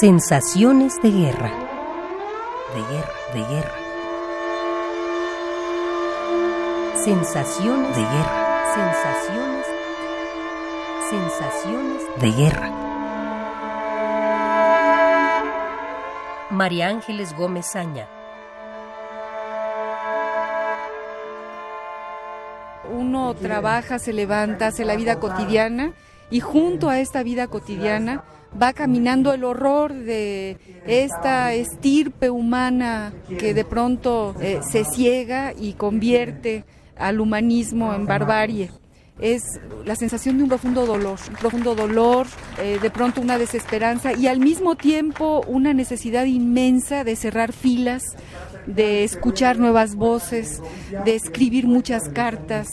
Sensaciones de guerra. De guerra, de guerra. Sensaciones de guerra. Sensaciones. Sensaciones de guerra. María Ángeles Gómez Saña. Uno trabaja, se levanta, hace la vida cotidiana y junto a esta vida cotidiana va caminando el horror de esta estirpe humana que de pronto eh, se ciega y convierte al humanismo en barbarie. Es la sensación de un profundo dolor, un profundo dolor, eh, de pronto una desesperanza y al mismo tiempo una necesidad inmensa de cerrar filas, de escuchar nuevas voces, de escribir muchas cartas,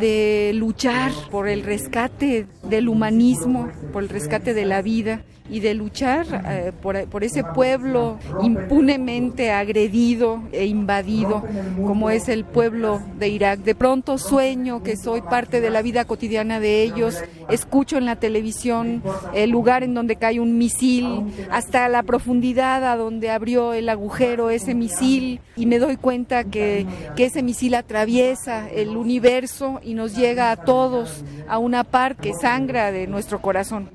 de luchar por el rescate del humanismo, por el rescate de la vida y de luchar eh, por, por, ese pueblo impunemente agredido e invadido como es el pueblo de Irak. De pronto sueño que soy parte de la vida cotidiana de ellos, escucho en la televisión el lugar en donde cae un misil, hasta la profundidad a donde abrió el agujero ese misil y me doy cuenta que, que ese misil atraviesa el universo y nos llega a todos a una par que sangra de nuestro corazón.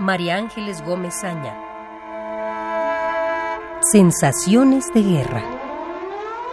María Ángeles Gómez Saña. Sensaciones de guerra.